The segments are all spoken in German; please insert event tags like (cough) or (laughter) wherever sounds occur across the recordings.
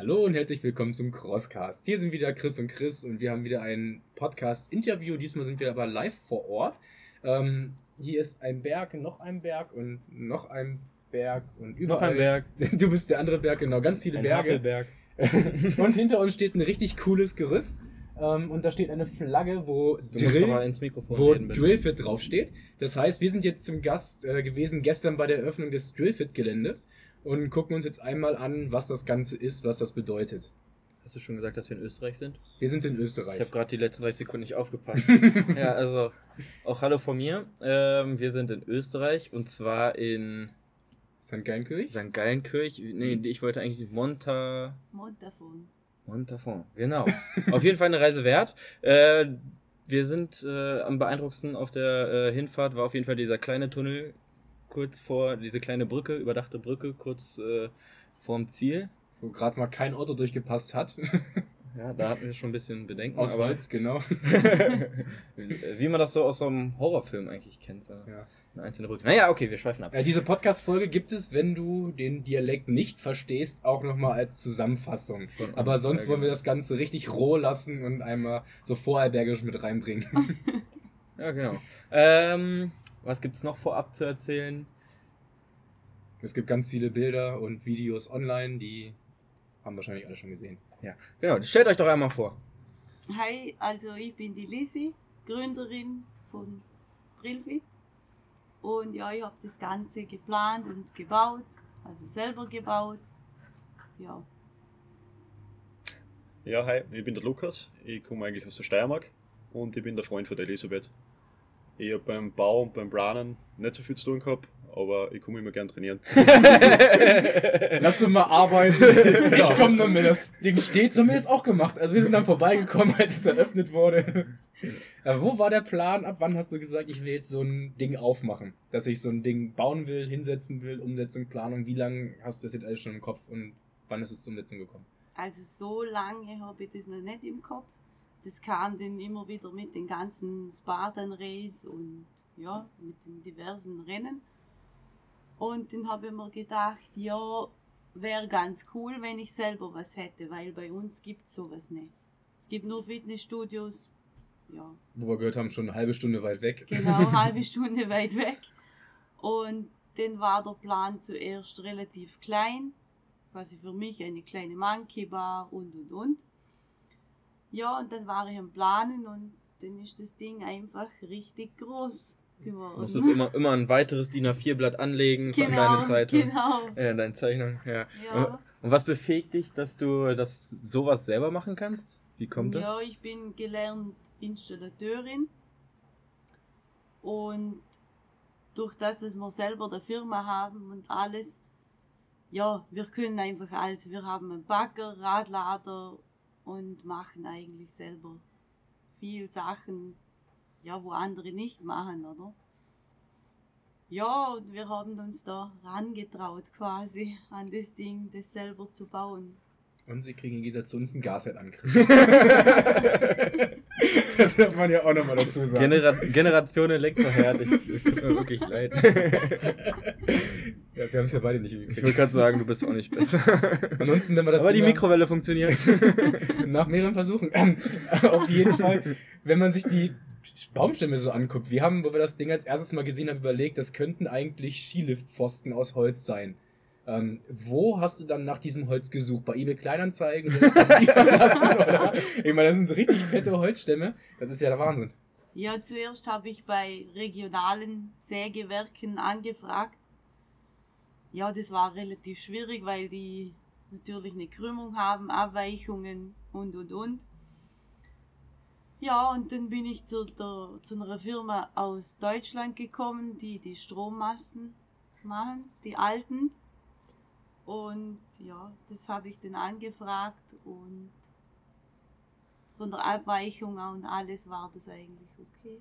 Hallo und herzlich willkommen zum Crosscast. Hier sind wieder Chris und Chris und wir haben wieder ein Podcast-Interview. Diesmal sind wir aber live vor Ort. Ähm, hier ist ein Berg, noch ein Berg und noch ein Berg und überall. Noch ein Berg. (laughs) Du bist der andere Berg, genau. Ganz viele Ein Berge. Havelberg. (laughs) und hinter uns steht ein richtig cooles Gerüst. Ähm, und da steht eine Flagge, wo Du Drill, reden. Drillfit draufsteht. Das heißt, wir sind jetzt zum Gast äh, gewesen gestern bei der Eröffnung des Drillfit-Gelände und gucken uns jetzt einmal an, was das Ganze ist, was das bedeutet. Hast du schon gesagt, dass wir in Österreich sind? Wir sind in Ich Österreich. habe gerade die letzten 30 Sekunden nicht aufgepasst. (laughs) ja, also auch Hallo von mir. Ähm, wir sind in Österreich und zwar in St. Gallenkirch? St. Gallenkirch. Nee, ich wollte eigentlich Monta... Montafon. Montafon, genau. Auf jeden Fall eine Reise wert. Äh, wir sind äh, am beeindruckendsten auf der äh, Hinfahrt, war auf jeden Fall dieser kleine Tunnel kurz vor, diese kleine Brücke, überdachte Brücke, kurz äh, vorm Ziel. Wo gerade mal kein Auto durchgepasst hat. (laughs) Ja, da hatten wir schon ein bisschen Bedenken. Aus aber- Holz, genau. (laughs) Wie man das so aus so einem Horrorfilm eigentlich kennt. So Ja. eine einzelne Brücke. Naja, okay, wir schweifen ab. Äh, diese Podcast-Folge gibt es, wenn du den Dialekt nicht verstehst, auch nochmal als Zusammenfassung. Von- Aber sonst Ja, wollen wir das Ganze richtig roh lassen und einmal so vorarlbergisch mit reinbringen. (laughs) Ja, genau. Ähm, was gibt's noch vorab zu erzählen? es gibt ganz viele Bilder und Videos online, die haben wahrscheinlich alle schon gesehen. Genau, stellt euch doch einmal vor. Hi, also ich bin die Lisi, Gründerin von Drillfit. Und ja, ich habe das Ganze geplant und gebaut, also selber gebaut. Ja, Ja, hi, ich bin der Lukas. Ich komme eigentlich aus der Steiermark und ich bin der Freund von der Elisabeth. Ich habe beim Bau und beim Planen nicht so viel zu tun gehabt, aber ich komme immer gern trainieren. (laughs) Lass uns mal arbeiten. (laughs) Ich komme noch mit. Das Ding steht. So haben wir das auch gemacht. Also wir sind dann vorbeigekommen, (laughs) als es eröffnet wurde. Aber wo war der Plan? Ab wann hast du gesagt, ich will jetzt so ein Ding aufmachen? Dass ich so ein Ding bauen will, hinsetzen will, Umsetzung, Planung. Wie lange hast du das jetzt alles schon im Kopf und wann ist es zur Umsetzung gekommen? also so lange habe ich das noch nicht im Kopf. Das kam dann immer wieder mit den ganzen Spartan Race und ja, mit den diversen Rennen. Und dann habe ich mir gedacht, ja, wäre ganz cool, wenn ich selber was hätte, weil bei uns gibt es sowas nicht. Es gibt nur Fitnessstudios, ja, Wo wir gehört haben, schon eine halbe Stunde weit weg. genau eine (laughs) halbe Stunde weit weg. Und dann war der Plan zuerst relativ klein, quasi für mich eine kleine Monkey Bar und und und. Ja, und dann war ich am Planen und dann ist das Ding einfach richtig groß Du geworden. musstest immer, immer ein weiteres DIN A4-Blatt anlegen von genau, deiner Zeitung. Genau. Äh, deine Zeichnung, ja. Ja. Und was befähigt dich, dass du das sowas selber machen kannst? Wie kommt das? Ja, ich bin gelernt Installateurin und durch das, dass wir selber der Firma haben und alles, ja, wir können einfach alles. Wir haben einen Bagger, Radlader und machen eigentlich selber viel Sachen, ja, wo andere nicht machen, oder? Ja, und wir haben uns da rangetraut quasi an das Ding, das selber zu bauen. Und sie kriegen im Gegensatz zu uns ein Gashead an. Chris. (laughs) (laughs) das darf man ja auch nochmal dazu sagen. Genera Generation Elektroherd, ich, es tut mir wirklich leid. ja, wir haben es ja beide nicht Ich wollte hingekriegt. gerade sagen, du bist auch nicht besser. Ansonsten, wenn wir das Aber die Mikrowelle funktioniert. (laughs) Nach mehreren Versuchen. Ähm, auf jeden Fall, wenn man sich die Baumstämme so anguckt, wir haben, wo wir das Ding als erstes mal gesehen haben, überlegt, das könnten eigentlich Skiliftpfosten aus Holz sein. Ähm, wo hast du dann nach diesem Holz gesucht? Bei eBay Kleinanzeigen? (laughs) Oder? Ich meine, das sind so richtig fette Holzstämme. Das ist ja der Wahnsinn. Ja, zuerst habe ich bei regionalen Sägewerken angefragt. Ja, das war relativ schwierig, weil die natürlich eine Krümmung haben, Abweichungen und und und. Ja, und dann bin ich zu, der, zu einer Firma aus Deutschland gekommen, die die Strommasten machen, die alten. Und ja, das habe ich dann angefragt und von der Abweichung und alles war das eigentlich okay.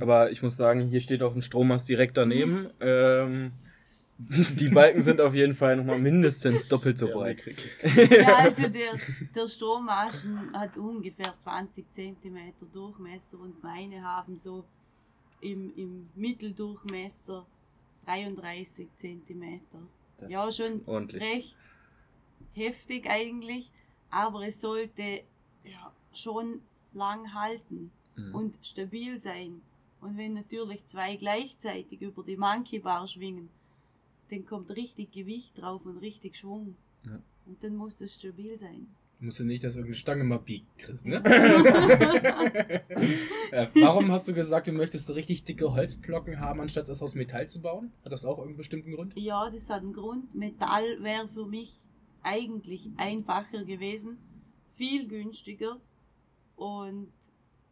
Aber ich muss sagen, hier steht auch ein Strommast direkt daneben. (laughs) Ähm, die Balken sind auf jeden Fall nochmal mindestens doppelt so breit. Ja, (laughs) also der, der Strommaschen hat ungefähr 20 cm Durchmesser und meine haben so im, im Mitteldurchmesser 33 cm. Das Ja, schon ordentlich. recht heftig eigentlich, aber es sollte ja, schon lang halten Mhm. und stabil sein. Und wenn natürlich zwei gleichzeitig über die Monkey Bar schwingen, dann kommt richtig Gewicht drauf und richtig Schwung. Ja. Und dann muss es stabil sein. Musst du nicht, dass irgendeine Stange mal biegt, Chris, ne? (laughs) äh, warum hast du gesagt, du möchtest richtig dicke Holzblocken haben, anstatt es aus Metall zu bauen? Hat das auch irgendeinen bestimmten Grund? Ja, das hat einen Grund. Metall wäre für mich eigentlich einfacher gewesen, viel günstiger und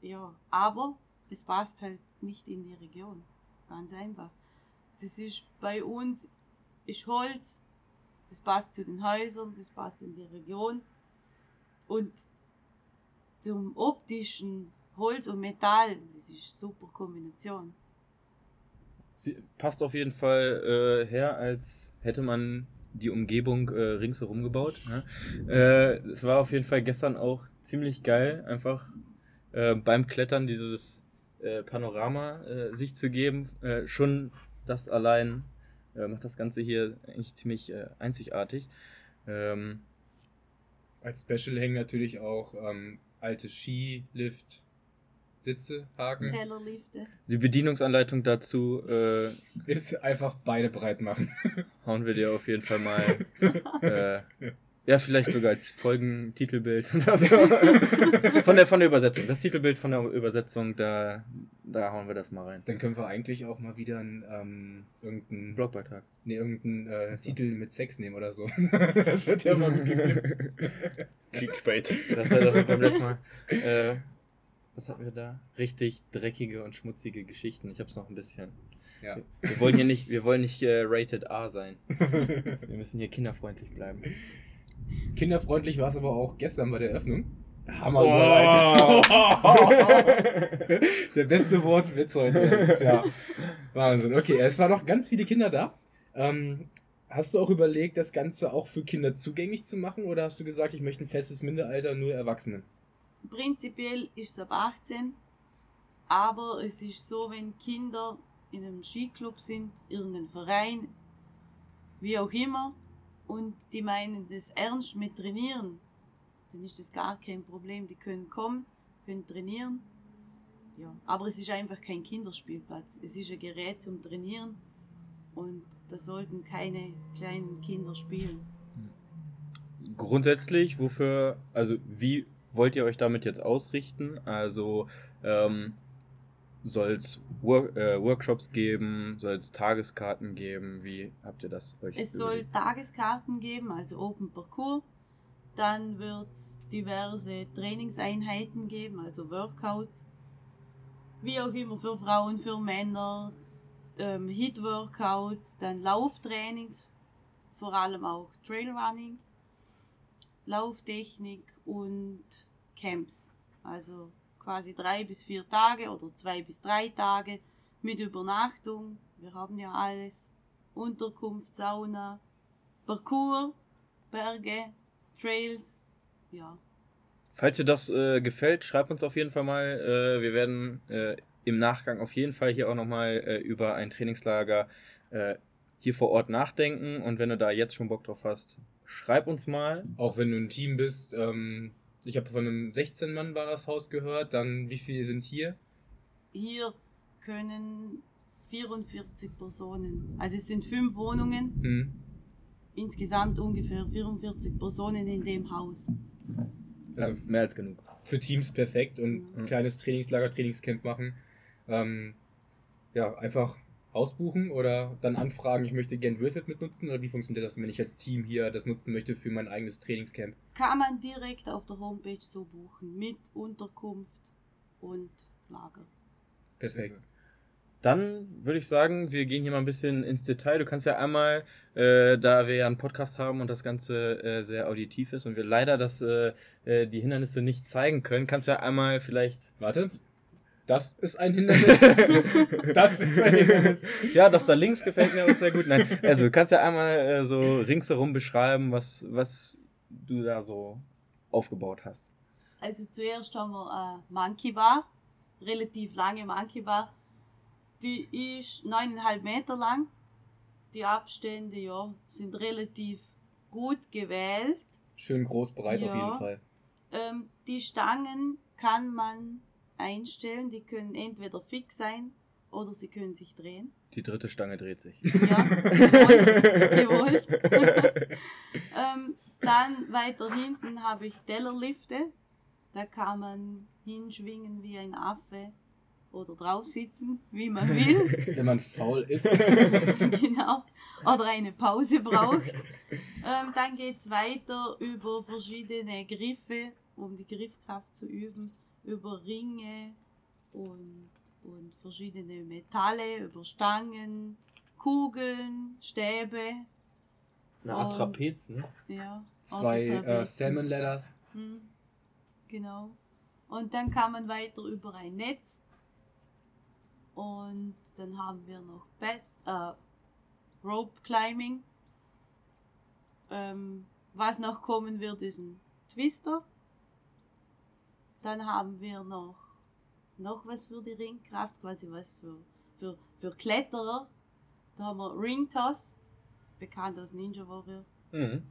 ja, aber es passt halt nicht in die Region. Ganz einfach. Das ist bei uns ist Holz, das passt zu den Häusern, das passt in die Region und zum optischen Holz und Metall, das ist eine super Kombination. Sie passt auf jeden Fall äh, her, als hätte man die Umgebung äh, ringsherum gebaut. Ne? Äh, es war auf jeden Fall gestern auch ziemlich geil, einfach äh, beim Klettern dieses äh, Panorama äh, sich zu geben. Schon das allein macht das Ganze hier eigentlich ziemlich einzigartig. Ähm, Als Special hängen natürlich auch ähm, alte Skilift, Sitze, Haken. Tellerlifte. die Bedienungsanleitung dazu äh, Ist einfach beide breit machen. (laughs) hauen wir dir auf jeden Fall mal. (laughs) äh, ja, vielleicht sogar als Folgentitelbild oder so. (laughs) von, der, von der Übersetzung. Das Titelbild von der Übersetzung, da, da hauen wir das mal rein. Dann können wir eigentlich auch mal wieder einen, ähm, irgendeinen, Blogbeitrag. nee, irgendeinen äh, so. Titel mit Sex nehmen oder so. (laughs) das wird ja mal gut geklippt. (laughs) Clickbait. Das, das ist beim letzten Mal. (laughs) Äh, was hatten wir da? Richtig dreckige und schmutzige Geschichten. Ich hab's noch ein bisschen. Ja. Wir wollen hier nicht, wir wollen nicht äh, rated A sein. Wir müssen hier kinderfreundlich bleiben. Kinderfreundlich war es aber auch gestern bei der Eröffnung. Hammer, Oh. Überleitung. (laughs) Der beste Wortwitz heute. Ja Wahnsinn. Okay, es waren noch ganz viele Kinder da. Ähm, hast du auch überlegt, das Ganze auch für Kinder zugänglich zu machen oder hast du gesagt, ich möchte ein festes Mindestalter nur Erwachsene? Prinzipiell ist es ab 18, aber es ist so, wenn Kinder in einem Skiclub sind, irgendein Verein, wie auch immer, und die meinen das ernst mit trainieren, dann ist das gar kein Problem. Die können kommen, können trainieren. Ja, aber es ist einfach kein Kinderspielplatz. Es ist ein Gerät zum Trainieren und da sollten keine kleinen Kinder spielen. Grundsätzlich, wofür, also wie wollt ihr euch damit jetzt ausrichten? Also ähm, soll es Work, äh, Workshops geben, soll es Tageskarten geben? Wie habt ihr das euch Es soll überlegt? Tageskarten geben, also Open Parcours. Dann wird es diverse Trainingseinheiten geben, also Workouts. Wie auch immer für Frauen, für Männer. Ähm, Hit-Workouts, dann Lauftrainings, vor allem auch Trailrunning, Lauftechnik und Camps. Also quasi drei bis vier Tage oder zwei bis drei Tage mit Übernachtung. Wir haben ja alles. Unterkunft, Sauna, Parcours, Berge, Trails. Ja, Falls dir das äh, gefällt, schreib uns auf jeden Fall mal. Äh, wir werden äh, im Nachgang auf jeden Fall hier auch nochmal äh, über ein Trainingslager äh, hier vor Ort nachdenken. Und wenn du da jetzt schon Bock drauf hast, schreib uns mal. Auch wenn du ein Team bist, ähm, ich habe von einem 16 Mann war das Haus gehört, dann wie viele sind hier? hier können 44 Personen, also es sind fünf Wohnungen, Hm. Insgesamt ungefähr 44 Personen in dem Haus. Also ja, mehr als genug. für Teams perfekt und ein Mhm. kleines Trainingslager, Trainingscamp machen. Ähm, ja, einfach Haus buchen oder dann anfragen, ich möchte gern Drillfit mitnutzen oder wie funktioniert das, wenn ich als Team hier das nutzen möchte für mein eigenes Trainingscamp? Kann man direkt auf der Homepage so buchen, mit Unterkunft und Lager. Perfekt. Dann würde ich sagen, wir gehen hier mal ein bisschen ins Detail. Du kannst ja einmal, äh, da wir ja einen Podcast haben und das Ganze äh, sehr auditiv ist und wir leider das, äh, äh, die Hindernisse nicht zeigen können, kannst du ja einmal vielleicht. Warte. Das ist ein Hindernis. (laughs) das ist ein Hindernis. Ja, das da links gefällt mir auch sehr gut. Nein, also du kannst ja einmal äh, so ringsherum beschreiben, was, was du da so aufgebaut hast. Also zuerst haben wir eine Monkey Bar, relativ lange Monkey Bar. Die ist 9,5 Meter lang. Die Abstände ja, sind relativ gut gewählt. Schön groß, breit auf Ja. jeden Fall. Ähm, die Stangen kann man einstellen, die können entweder fix sein oder sie können sich drehen. Die dritte Stange dreht sich. Ja, gewollt. gewollt. (laughs) ähm, dann weiter hinten habe ich Tellerlifte. Da kann man hinschwingen wie ein Affe oder drauf sitzen, wie man (laughs) will. Wenn man faul ist. (laughs) genau. Oder eine Pause braucht. (laughs) Ähm, dann geht es weiter über verschiedene Griffe, um die Griffkraft zu üben, über Ringe und, und verschiedene Metalle, über Stangen, Kugeln, Stäbe. Eine Art Trapez, ne? Ja. Zwei äh. Salmon Ladders. Hm, Genau. Und dann kann man weiter über ein Netz. Und dann haben wir noch Bed, äh, Rope Climbing. Ähm, was noch kommen wird, ist ein Twister. Dann haben wir noch, noch was für die Ringkraft, quasi was für, für, für Kletterer. Da haben wir Ring Toss, bekannt aus Ninja Warrior. Mhm.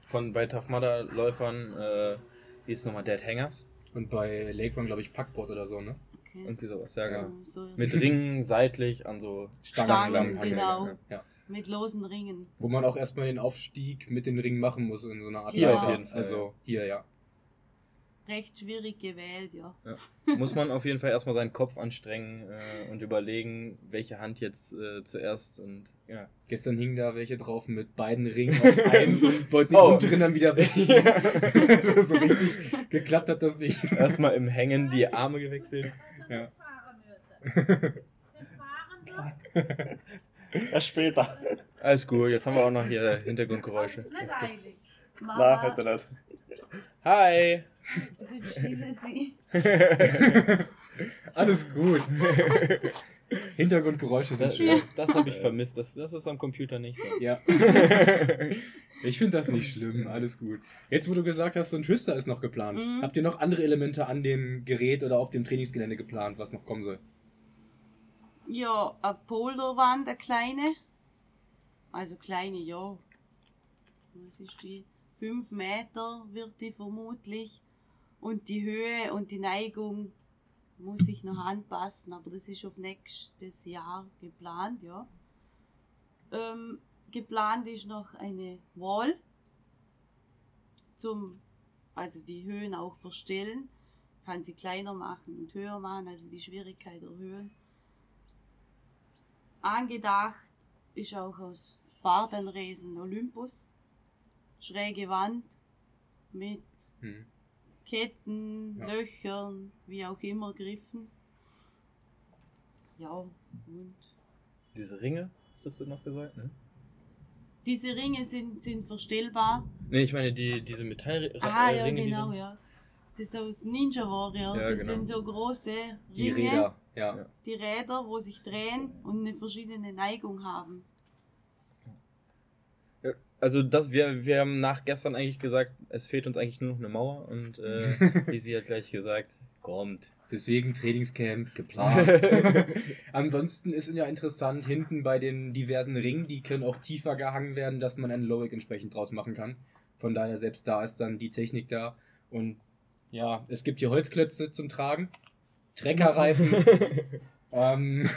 Von bei Tough Mudder Läufern äh, hieß es nochmal Dead Hangers. Und bei Lake Run, glaube ich, Packboard oder so, ne? Okay. Irgendwie sowas, ja, genau. Ähm, so Mit (laughs) Ringen seitlich an so Stangen, lang hangeln, genau. ja. Ja. mit losen Ringen. Wo man auch erstmal den Aufstieg mit den Ringen machen muss in so einer Art Hier auf jeden Fall, Also hier, ja. Recht schwierig gewählt, ja. muss man auf jeden Fall erstmal seinen Kopf anstrengen äh, und überlegen, welche Hand jetzt äh, zuerst und ja. Gestern hingen da welche drauf mit beiden Ringen auf (laughs) einem und wollten die Oh. unteren dann wieder weg. (laughs) so richtig geklappt hat das nicht. Erstmal im Hängen die Arme gewechselt. Ja. (laughs) (laughs) Erst später. Alles gut, jetzt haben wir auch noch hier Hintergrundgeräusche. Das ist nicht eilig. Nein, hätte nicht. Hi! (laughs) Alles gut. Hintergrundgeräusche sind Das, schön. das habe ich vermisst, das, das ist am Computer nicht so. Ja. (laughs) Ich finde das nicht schlimm, alles gut. Jetzt, wo du gesagt hast, so ein Twister ist noch geplant. Mhm. Habt ihr noch andere Elemente an dem Gerät oder auf dem Trainingsgelände geplant, was noch kommen soll? Ja, eine Polderwand, eine kleine. Also kleine, ja. Was ist die? Fünf Meter wird die vermutlich. Und die Höhe und die Neigung muss ich noch anpassen, aber das ist auf nächstes Jahr geplant, ja. Ähm, geplant ist noch eine Wall zum, also die Höhen auch verstellen. Kann sie kleiner machen und höher machen, also die Schwierigkeit erhöhen. Angedacht ist auch aus Bartenresen Olympus. Schräge Wand mit Hm. Ketten, Ja. Löchern, wie auch immer Griffen. Ja, und Diese Ringe, hast du noch gesagt, ne? diese Ringe sind, sind verstellbar. Ne, ich meine die, diese Metallringe. Ah, ja, die genau, sind- ja. Das ist aus Ninja Warrior. Ja, das genau. sind so große Die Ringe, Räder, ja. Die Räder, wo sich drehen und eine verschiedene Neigung haben. Also das, wir, wir haben nach gestern eigentlich gesagt, es fehlt uns eigentlich nur noch eine Mauer und äh, (laughs) wie sie hat gleich gesagt, kommt. Deswegen Trainingscamp geplant. (laughs) (laughs) Ansonsten ist ja interessant, hinten bei den diversen Ringen, die können auch tiefer gehangen werden, dass man einen Lowick entsprechend draus machen kann. Von daher, selbst da ist dann die Technik da. Und ja, es gibt hier Holzklötze zum Tragen, Treckerreifen. ähm,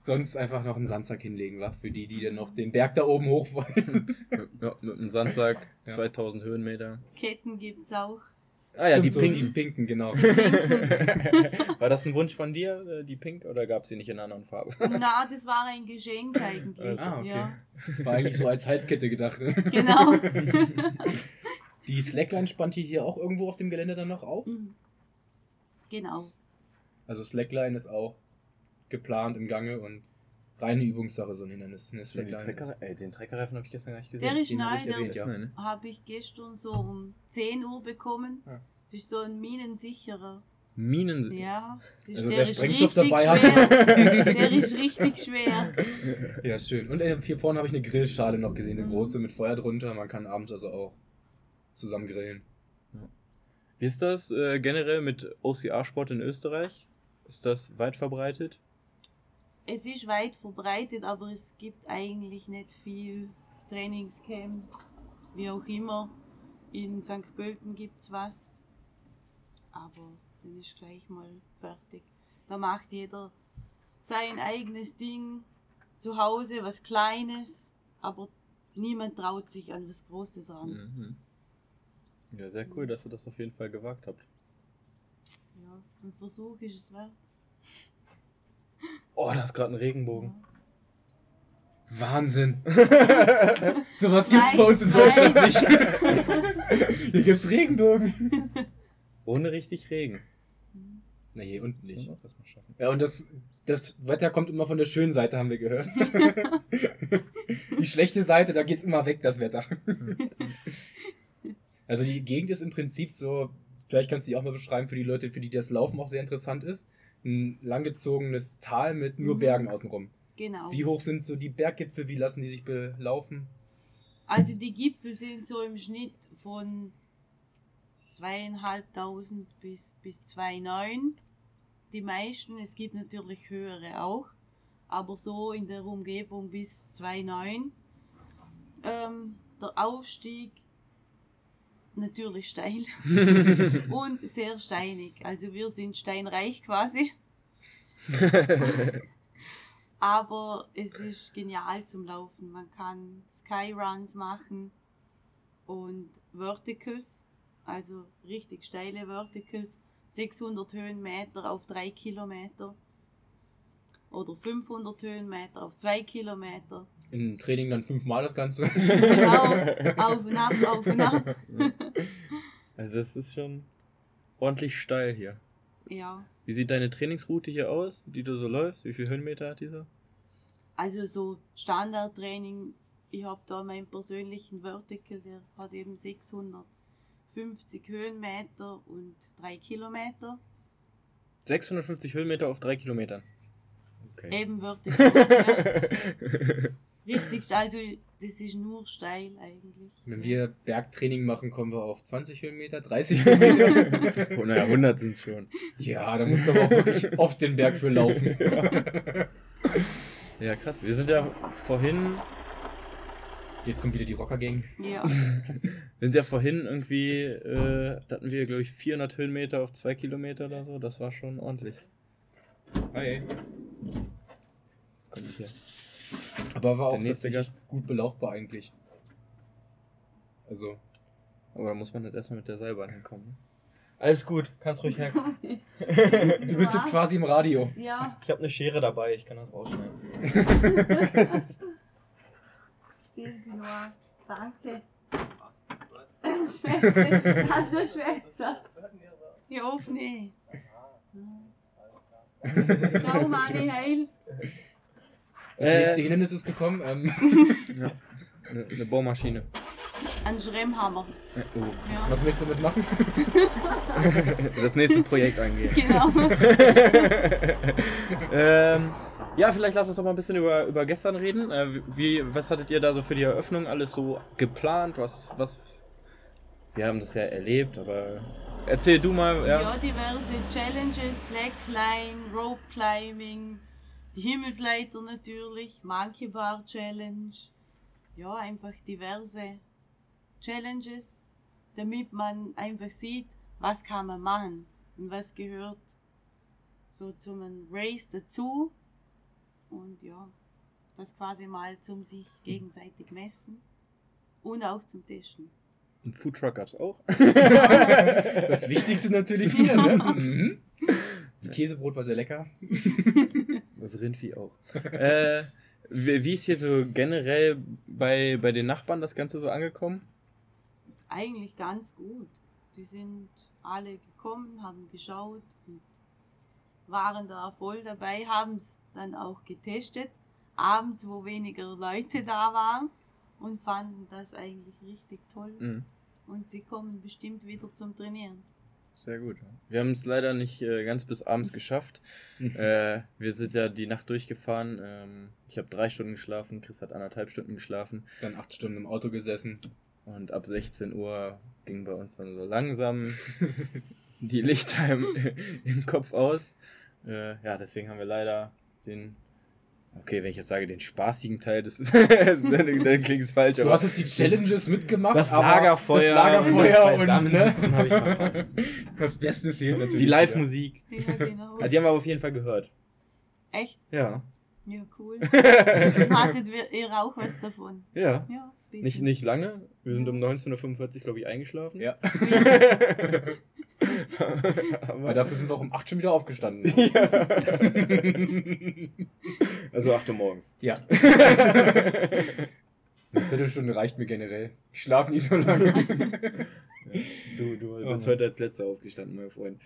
sonst einfach noch einen Sandsack hinlegen, wa? Für die, die dann noch den Berg da oben hoch wollen. (laughs) ja, mit einem Sandsack, (laughs) Ja. 2000 Höhenmeter. Ketten gibt's auch. Ah ja, die so, Pink. die pinken, genau. (laughs) War das ein Wunsch von dir, äh, die Pink, oder gab es sie nicht in einer anderen Farbe? Na, das war ein Geschenk eigentlich. Also, Ah, okay. Ja, War eigentlich so als Halskette gedacht. Ne? genau. Die Slackline spannt hier, hier auch irgendwo auf dem Gelände dann noch auf. Mhm. genau. Also Slackline ist auch geplant im Gange und reine Übungssache so ein Hindernis. Eine Den, Trecker, ey, den Treckerreifen habe ich gestern gar nicht gesehen. Der ist den hab neu, ich erwähnt, ja. Neu, ne? habe ich gestern so um 10 Uhr bekommen. Ah. Das ist so ein minensicherer. Minen. Ja. Also der wer Sprengstoff dabei hat. Der ist richtig schwer. (laughs) Ja, schön. Und äh, hier vorne habe ich eine Grillschale noch gesehen, eine Mhm. große mit Feuer drunter. Man kann abends also auch zusammen grillen. Wie ist das äh, generell mit OCR-Sport in Österreich? Ist das weit verbreitet? Es ist weit verbreitet, aber es gibt eigentlich nicht viel Trainingscamps, wie auch immer. In St. Pölten gibt es was. Aber dann ist gleich mal fertig. Da macht jeder sein eigenes Ding zu Hause, was Kleines, aber niemand traut sich an was Großes ran. Mhm. Ja, sehr cool, dass ihr das auf jeden Fall gewagt habt. Ja, ein Versuch ist es wert. Oh, da ist gerade ein Regenbogen. Wahnsinn. (laughs) Sowas gibt's bei uns in. Deutschland nicht. (laughs) Hier gibt's Regenbögen. Ohne richtig Regen. Na, hier unten nicht. Ja, das mal schaffen. Ja, und das, das Wetter kommt immer von der schönen Seite, haben wir gehört. (laughs) die schlechte Seite, da geht's immer weg, das Wetter. also die Gegend ist im Prinzip so, vielleicht kannst du die auch mal beschreiben für die Leute, für die das Laufen auch sehr interessant ist. Ein langgezogenes Tal mit nur Mhm. Bergen außenrum. Genau. Wie hoch sind so die Berggipfel? Wie lassen die sich belaufen? Also die Gipfel sind so im Schnitt von zweieinhalbtausend bis, bis 2,9. Die meisten, es gibt natürlich höhere auch, aber so in der Umgebung bis 2,9. Ähm, der Aufstieg natürlich steil (laughs) und sehr steinig. Also wir sind steinreich quasi, (laughs) aber es ist genial zum Laufen. Man kann Skyruns machen und Verticals, also richtig steile Verticals, 600 Höhenmeter auf 3 Kilometer oder 500 Höhenmeter auf 2 Kilometer. Im Training dann fünfmal das Ganze. Genau, (laughs) auf und ab, auf und ab. Also das ist schon ordentlich steil hier. Ja, Wie sieht deine Trainingsroute hier aus, die du so läufst? Wie viele Höhenmeter hat dieser? also so Standardtraining, ich habe da meinen persönlichen Vertical, der hat eben 650 Höhenmeter und 3 Kilometer. 650 Höhenmeter auf 3 Kilometern. Okay. Eben (laughs) Vertical. ja. (laughs) Richtig, steil. also das ist nur steil eigentlich. Wenn wir Bergtraining machen, kommen wir auf 20 Höhenmeter, 30 Höhenmeter. (laughs) Oh, naja, 100 sind es schon. ja, da musst du aber auch wirklich oft den Berg für laufen. (laughs) Ja, krass. Wir sind ja vorhin, Jetzt kommt wieder die Rocker-Gang. Ja, (laughs) sind ja vorhin irgendwie, äh, da hatten wir, glaube ich, 400 Höhenmeter auf 2 Kilometer oder so. Das war schon ordentlich. Hi. Was kommt hier? Aber war auch Der nächste tatsächlich Gast. gut belaufbar eigentlich. Also, Aber da muss man halt erstmal mit der Seilbahn hinkommen. Ne? Alles gut, kannst ruhig herkommen. (laughs) du bist jetzt quasi im Radio. ja, Ich habe eine Schere dabei, ich kann das rausschneiden. (laughs) stehen Sie nur. Danke. Schwätze, hast du Schwätze? Ja, auf nicht. Schau mal, die Heil. Das Äh. nächste Hindernis ist gekommen. Ähm, (laughs) Eine, eine Bohrmaschine. Ein Schremmhammer. Äh, Oh. Ja, was möchtest du damit machen? (laughs) Das nächste Projekt angehen. genau. (laughs) ähm, ja, vielleicht lass uns doch mal ein bisschen über, über gestern reden. Äh, wie, was hattet ihr da so für die Eröffnung alles so geplant? Was, was? Wir haben das ja erlebt, aber erzähl du mal. Ja. Ja, diverse Challenges, Slackline, Rope Climbing, die Himmelsleiter natürlich, Monkey Bar Challenge. Ja, einfach diverse Challenges, damit man einfach sieht, was kann man machen und was gehört so zum Race dazu. Und ja, das quasi mal zum sich gegenseitig messen und auch zum Testen. Ein Foodtruck gab's auch. (laughs) Das Wichtigste natürlich (laughs) hier, ne? Mhm. (laughs) Das Käsebrot war sehr lecker. Das Rindvieh auch. (laughs) äh, wie, ist hier so generell bei, bei den Nachbarn das Ganze so angekommen? eigentlich ganz gut. Die sind alle gekommen, haben geschaut und waren da voll dabei, haben es dann auch getestet, abends, wo weniger Leute da waren und fanden das eigentlich richtig toll. Mhm. Und sie kommen bestimmt wieder zum Trainieren. Sehr gut. Wir haben es leider nicht äh, ganz bis abends geschafft. (laughs) äh, wir sind ja die Nacht durchgefahren. Ähm, ich habe drei Stunden geschlafen, Chris hat anderthalb Stunden geschlafen. Dann acht Stunden im Auto gesessen. Und ab 16 Uhr ging bei uns dann so langsam (laughs) die Lichter im, (laughs) im Kopf aus. Äh, ja, deswegen haben wir leider den Okay, wenn ich jetzt sage, den spaßigen Teil, das, (laughs) dann, dann klingt es falsch. Du hast jetzt die Challenges mitgemacht, Das aber Lagerfeuer das Lagerfeuer und und, das ne? Verpasst. Das Beste fehlt natürlich. die Live-Musik. Ja, genau. Die haben wir auf jeden Fall gehört. Echt? Ja. Ja, cool. (laughs) Hattet ihr auch was davon? Ja. Ja. Nicht, nicht lange. Wir sind um 19.45 Uhr, glaube ich, eingeschlafen. Ja, (laughs) (laughs) weil dafür sind wir auch um 8 schon wieder aufgestanden. (laughs) ja. (laughs) Also 8 Uhr morgens. ja. Eine Viertelstunde reicht mir generell. Ich schlafe nie so lange. Du, du bist heute als letzter aufgestanden, mein Freund.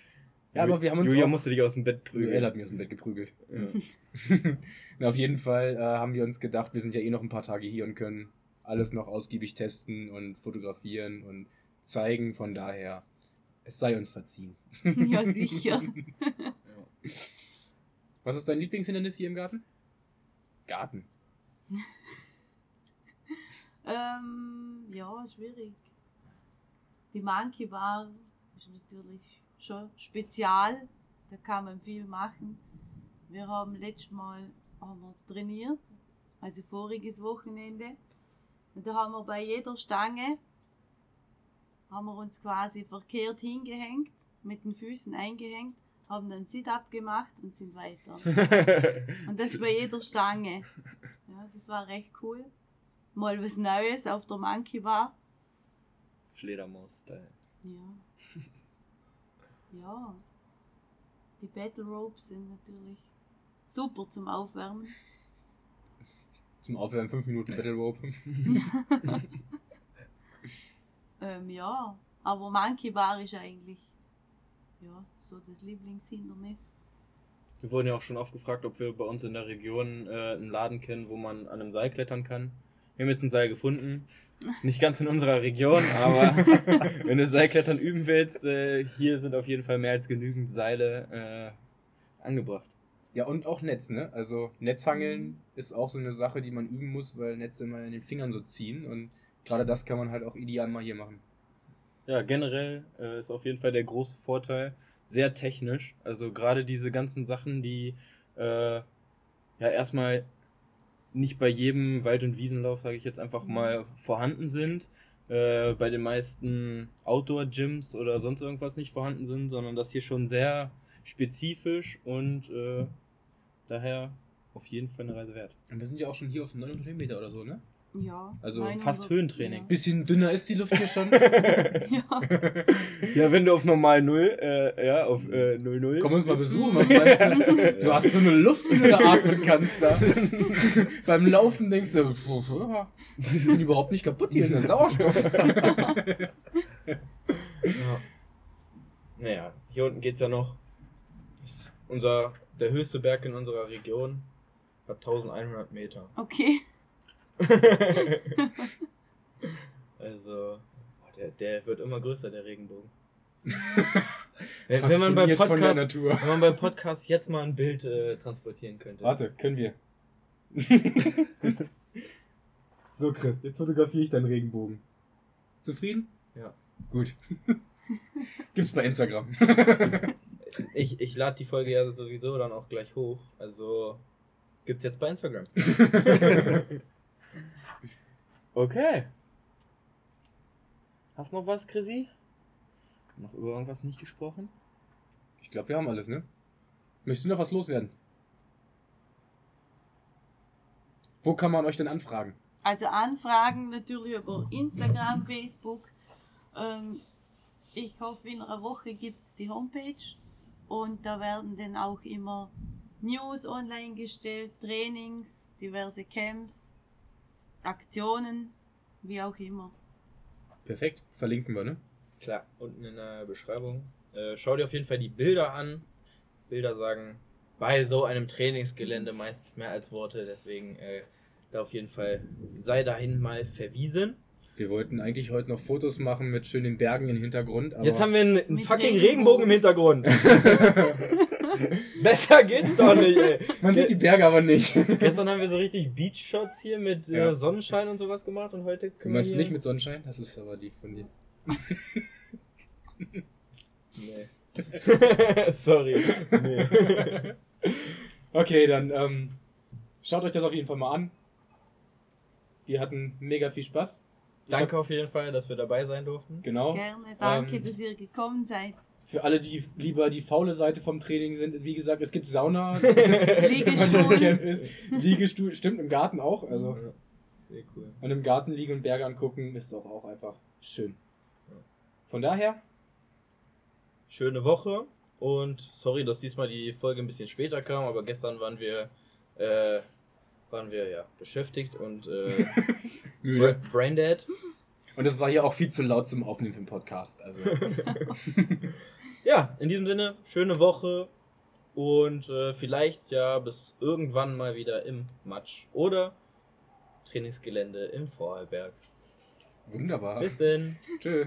Ja, aber wir haben uns Julia musste dich aus dem Bett Joel prügeln. hat mir aus dem Bett geprügelt. Ja. Na, auf jeden Fall äh, haben wir uns gedacht, wir sind ja eh noch ein paar Tage hier und können alles noch ausgiebig testen und fotografieren und zeigen. Von daher, es sei uns verziehen. (laughs) Ja, sicher. (laughs) Was ist dein Lieblingshindernis hier im Garten? Garten. ähm, ja, schwierig. Die Monkey Bar ist natürlich schon spezial. Da kann man viel machen. Wir haben letztes Mal haben wir trainiert, also voriges Wochenende. Und da haben wir bei jeder Stange haben wir uns quasi verkehrt hingehängt, mit den Füßen eingehängt, haben dann Sit-Up gemacht und sind weiter. (laughs) Und das bei jeder Stange. Ja, das war recht cool. Mal was Neues auf der Monkey Bar. Fledermaus-Style. Ja. Ja. Die Battle Ropes sind natürlich super zum Aufwärmen. Zum Aufwärmen 5 Minuten Battle Rope. (laughs) (laughs) Ähm, ja. Aber Monkey Bar ist eigentlich ja, so das Lieblingshindernis. Wir wurden ja auch schon oft gefragt, ob wir bei uns in der Region äh, einen Laden kennen, wo man an einem Seil klettern kann. Wir haben jetzt ein Seil gefunden. Nicht ganz in unserer Region, aber (laughs) wenn du Seilklettern üben willst, äh, hier sind auf jeden Fall mehr als genügend Seile äh, angebracht. Ja, und auch Netz, ne? Also Netzhangeln ist auch so eine Sache, die man üben muss, weil Netze immer in den Fingern so ziehen. Und gerade das kann man halt auch ideal mal hier machen. Ja, generell äh, ist auf jeden Fall der große Vorteil sehr technisch. Also gerade diese ganzen Sachen, die äh, ja erstmal nicht bei jedem Wald- und Wiesenlauf, sage ich jetzt einfach mal, vorhanden sind. Äh, bei den meisten Outdoor-Gyms oder sonst irgendwas nicht vorhanden sind, sondern das hier schon sehr spezifisch und äh, daher auf jeden Fall eine Reise wert. Und wir sind ja auch schon hier auf 900 Höhenmeter oder so, ne? Ja. Also 900 fast Höhentraining. Bisschen dünner ist die Luft hier schon. Ja. (laughs) ja. Ja, wenn du auf normal 0, äh, ja, auf äh, 0-0. Komm uns mal besuchen, was meinst du? Du hast so eine Luft, die du da atmen kannst da. (laughs) Beim Laufen denkst du, pf, pf, ja, ich bin überhaupt nicht kaputt, hier ist ja Sauerstoff. Ja. Naja, hier unten geht's ja noch. Ist unser, der höchste Berg in unserer Region hat 1100 Meter. Okay. (laughs) also, der, der wird immer größer, der Regenbogen. (laughs) wenn, man der Podcast, wenn man beim Podcast jetzt mal ein Bild äh, transportieren könnte. Warte, können wir. (laughs) so, Chris, jetzt fotografiere ich deinen Regenbogen. Zufrieden? Ja. Gut. Gibt's bei Instagram. Ich, ich lade die Folge ja sowieso dann auch gleich hoch. Also gibt's jetzt bei Instagram. Okay. Hast noch was, Chrissy? Noch über irgendwas nicht gesprochen? Ich glaube, wir haben alles, ne? Möchtest du noch was loswerden? Wo kann man euch denn anfragen? Also Anfragen natürlich über Instagram, Facebook. Ähm, ich hoffe, in einer Woche gibt es die Homepage und da werden dann auch immer News online gestellt, Trainings, diverse Camps, Aktionen, wie auch immer. Perfekt, verlinken wir, ne? Klar, unten in der Beschreibung. Äh, schau dir auf jeden Fall die Bilder an. Bilder sagen bei so einem Trainingsgelände meistens mehr als Worte, deswegen äh, da auf jeden Fall sei dahin mal verwiesen. Wir wollten eigentlich heute noch Fotos machen mit schönen Bergen im Hintergrund, aber Jetzt haben wir einen, einen fucking Regenbogen. Regenbogen im Hintergrund. (laughs) (laughs) (laughs) Besser geht's doch nicht, ey. man sieht die Berge aber nicht. Du Gestern haben wir so richtig Beach-Shots hier mit Ja. äh, Sonnenschein und sowas gemacht und heute können meinst wir nicht mit Sonnenschein? Das ist aber lieb von dir. (laughs) Nee. (laughs) Sorry. Nee. Okay, dann ähm, Schaut euch das auf jeden Fall mal an. Wir hatten mega viel Spaß. Ich Danke auf jeden Fall, dass wir dabei sein durften. Genau. Gerne, danke, Ähm, dass ihr gekommen seid. Für alle, die lieber die faule Seite vom Training sind, wie gesagt, es gibt Sauna, (laughs) wenn man im Camp ist. Liegestuhl, stimmt, im Garten auch. Also, Ja, Sehr cool. und im Garten liegen und Berge angucken ist doch auch einfach schön. Von daher, Schöne Woche und sorry, dass diesmal die Folge ein bisschen später kam, aber gestern waren wir, äh, waren wir ja beschäftigt und äh, (laughs) müde. Braindead. Und es war hier auch viel zu laut zum Aufnehmen für den Podcast. Also, (laughs) Ja, in diesem Sinne, schöne Woche und äh, vielleicht ja bis irgendwann mal wieder im Matsch oder Trainingsgelände im Vorarlberg. wunderbar. Bis denn. (laughs) Tschö.